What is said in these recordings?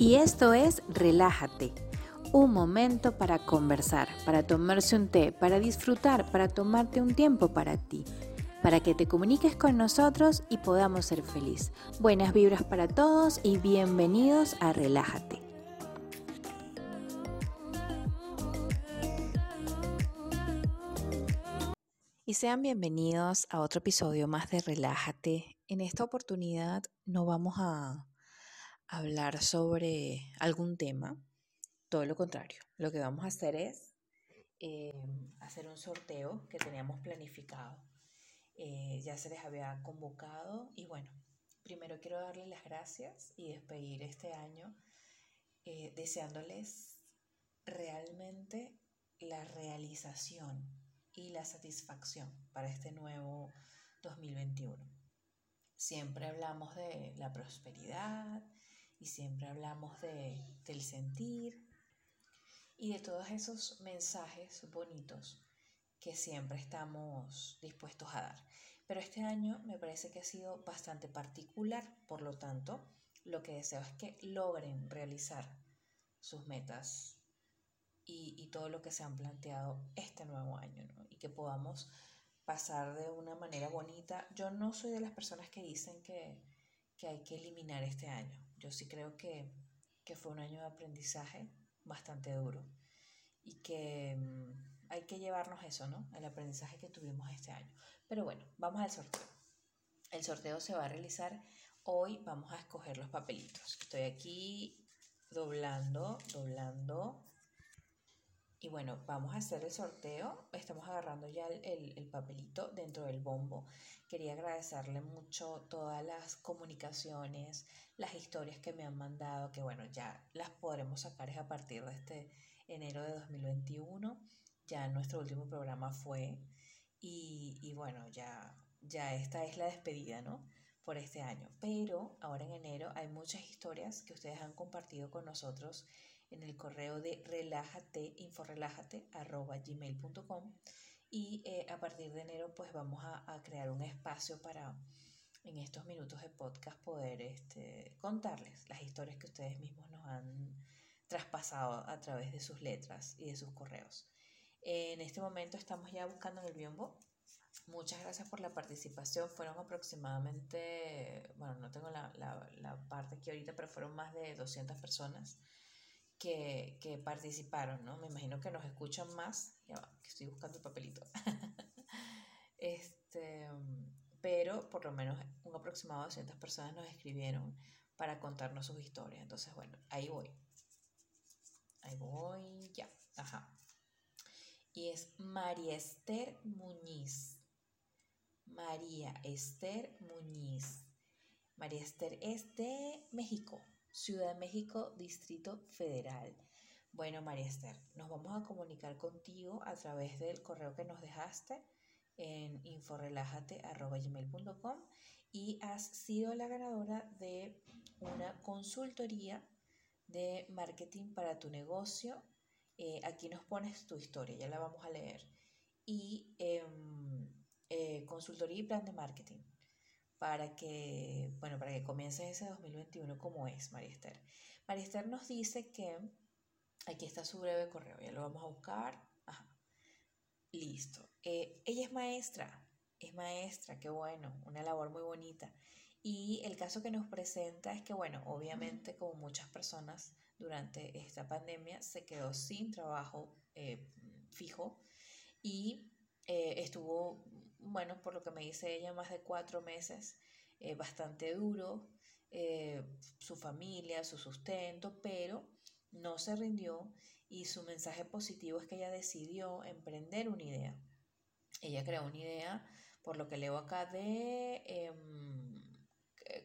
Y esto es Relájate, un momento para conversar, para tomarse un té, para disfrutar, para tomarte un tiempo para ti, para que te comuniques con nosotros y podamos ser feliz. Buenas vibras para todos y bienvenidos a Relájate. Y sean bienvenidos a otro episodio más de Relájate. En esta oportunidad no vamos a hablar sobre algún tema, todo lo contrario. Lo que vamos a hacer es eh, hacer un sorteo que teníamos planificado. Eh, ya se les había convocado y bueno, primero quiero darles las gracias y despedir este año eh, deseándoles realmente la realización y la satisfacción para este nuevo 2021. Siempre hablamos de la prosperidad, y siempre hablamos de, del sentir y de todos esos mensajes bonitos que siempre estamos dispuestos a dar. Pero este año me parece que ha sido bastante particular, por lo tanto, lo que deseo es que logren realizar sus metas y, y todo lo que se han planteado este nuevo año y que podamos pasar de una manera bonita. Yo no soy de las personas que dicen que, que hay que eliminar este año. Yo sí creo que, fue un año de aprendizaje bastante duro y que mm, hay que llevarnos eso, ¿no? El aprendizaje que tuvimos este año. Pero bueno, vamos al sorteo. El sorteo se va a realizar hoy. Vamos a escoger los papelitos. Estoy aquí doblando, doblando y bueno, vamos a hacer el sorteo. Estamos agarrando ya el, papelito dentro del bombo. Quería agradecerle mucho todas las comunicaciones, las historias que me han mandado, que bueno, ya las podremos sacar a partir de este enero de 2021. Ya nuestro último programa fue y, y bueno, ya, ya esta es la despedida, ¿no? Por este año. Pero ahora en enero hay muchas historias que ustedes han compartido con nosotros en el correo de relájate, inforelájate, arroba gmail.com y eh, a partir de enero pues vamos a, crear un espacio para en estos minutos de podcast poder este, contarles las historias que ustedes mismos nos han traspasado a través de sus letras y de sus correos. En este momento estamos ya buscando en el biombo. Muchas gracias por la participación. Fueron aproximadamente, bueno, no tengo la, la, la parte aquí ahorita, pero fueron más de 200 personas que, participaron, ¿no? Me imagino que nos escuchan más. Ya va, que estoy buscando el papelito. este, pero por lo menos un aproximado de 200 personas nos escribieron para contarnos sus historias. Entonces, bueno, ahí voy. Ahí voy, ya. Ajá. Y es María Esther Muñiz. María Esther Muñiz. María Esther es de México. Ciudad de México, Distrito Federal. Bueno, María Esther, nos vamos a comunicar contigo a través del correo que nos dejaste en inforelájate.com y has sido la ganadora de una consultoría de marketing para tu negocio. Eh, aquí nos pones tu historia, ya la vamos a leer. Y em, eh, consultoría y plan de marketing para que, bueno, para que comiences ese 2021 como es, María Esther. María Esther nos dice que aquí está su breve correo, ya lo vamos a buscar. Ajá. Listo. Eh, ella es maestra, es maestra, qué bueno, una labor muy bonita. Y el caso que nos presenta es que, bueno, obviamente como muchas personas durante esta pandemia se quedó sin trabajo eh, fijo y eh, estuvo bueno, por lo que me dice ella, más de cuatro meses, eh, bastante duro, eh, su familia, su sustento, pero no se rindió y su mensaje positivo es que ella decidió emprender una idea. Ella creó una idea, por lo que leo acá, de em,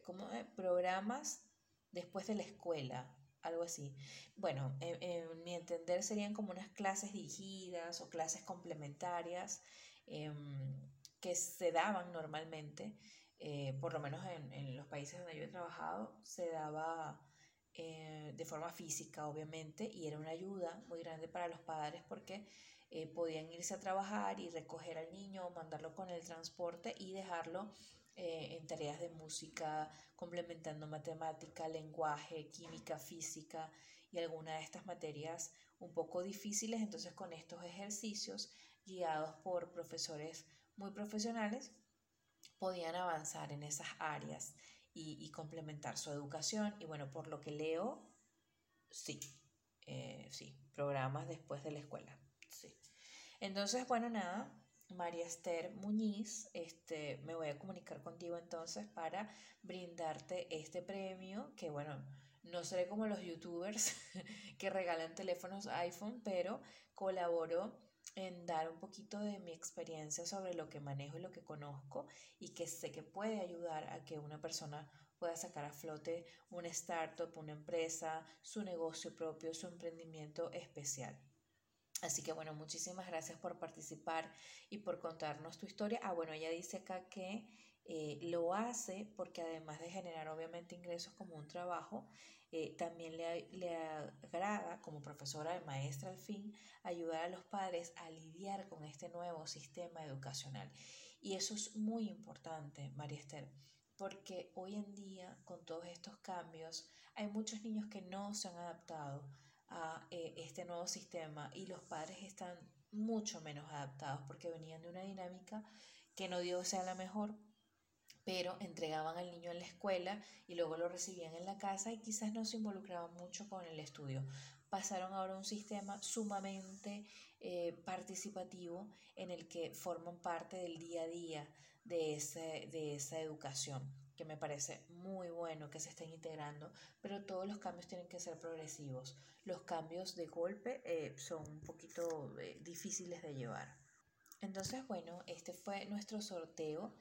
¿cómo, programas después de la escuela, algo así. Bueno, en, mi entender serían como unas clases dirigidas o clases complementarias em, que se daban normalmente, eh, por lo menos en, los países donde yo he trabajado, se daba eh, de forma física, obviamente, y era una ayuda muy grande para los padres porque eh, podían irse a trabajar y recoger al niño, mandarlo con el transporte y dejarlo en tareas de música, complementando matemática, lenguaje, química, física y alguna de estas materias un poco difíciles. Entonces con estos ejercicios guiados por profesores muy profesionales podían avanzar en esas áreas y, complementar su educación. Y bueno, por lo que leo, sí, eh, sí, programas después de la escuela. Sí. Entonces, bueno, nada, María Esther Muñiz, este, me voy a comunicar contigo entonces para brindarte este premio, que bueno, no seré como los youtubers que regalan teléfonos iPhone, pero colaboro en dar un poquito de mi experiencia sobre lo que manejo y lo que conozco y que sé que puede ayudar a que una persona pueda sacar a flote una startup, una empresa, su negocio propio, su emprendimiento especial. Así que bueno, muchísimas gracias por participar y por contarnos tu historia. Ah, bueno, ella dice acá que eh, lo hace porque además de generar obviamente ingresos como un trabajo, eh, también le, le, agrada como profesora de maestra al fin ayudar a los padres a lidiar con este nuevo sistema educacional. Y eso es muy importante, María Esther, porque hoy en día con todos estos cambios hay muchos niños que no se han adaptado a eh, este nuevo sistema y los padres están mucho menos adaptados porque venían de una dinámica que no dio sea la mejor, pero entregaban al niño en la escuela y luego lo recibían en la casa y quizás no se involucraban mucho con el estudio. Pasaron ahora a un sistema sumamente eh, participativo en el que forman parte del día a día de, ese, de esa educación que me parece muy bueno que se estén integrando, pero todos los cambios tienen que ser progresivos. Los cambios de golpe eh, son un poquito eh, difíciles de llevar. Entonces, bueno, este fue nuestro sorteo.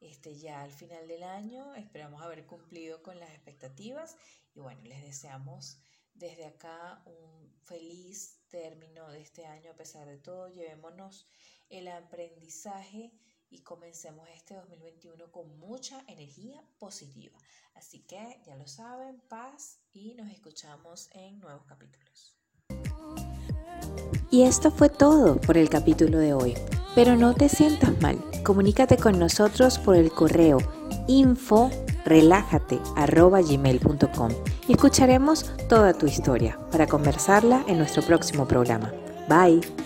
Este, ya al final del año esperamos haber cumplido con las expectativas y bueno, les deseamos desde acá un feliz término de este año a pesar de todo. Llevémonos el aprendizaje y comencemos este 2021 con mucha energía positiva. Así que ya lo saben, paz y nos escuchamos en nuevos capítulos. Y esto fue todo por el capítulo de hoy. Pero no te sientas mal, comunícate con nosotros por el correo info y escucharemos toda tu historia para conversarla en nuestro próximo programa. Bye.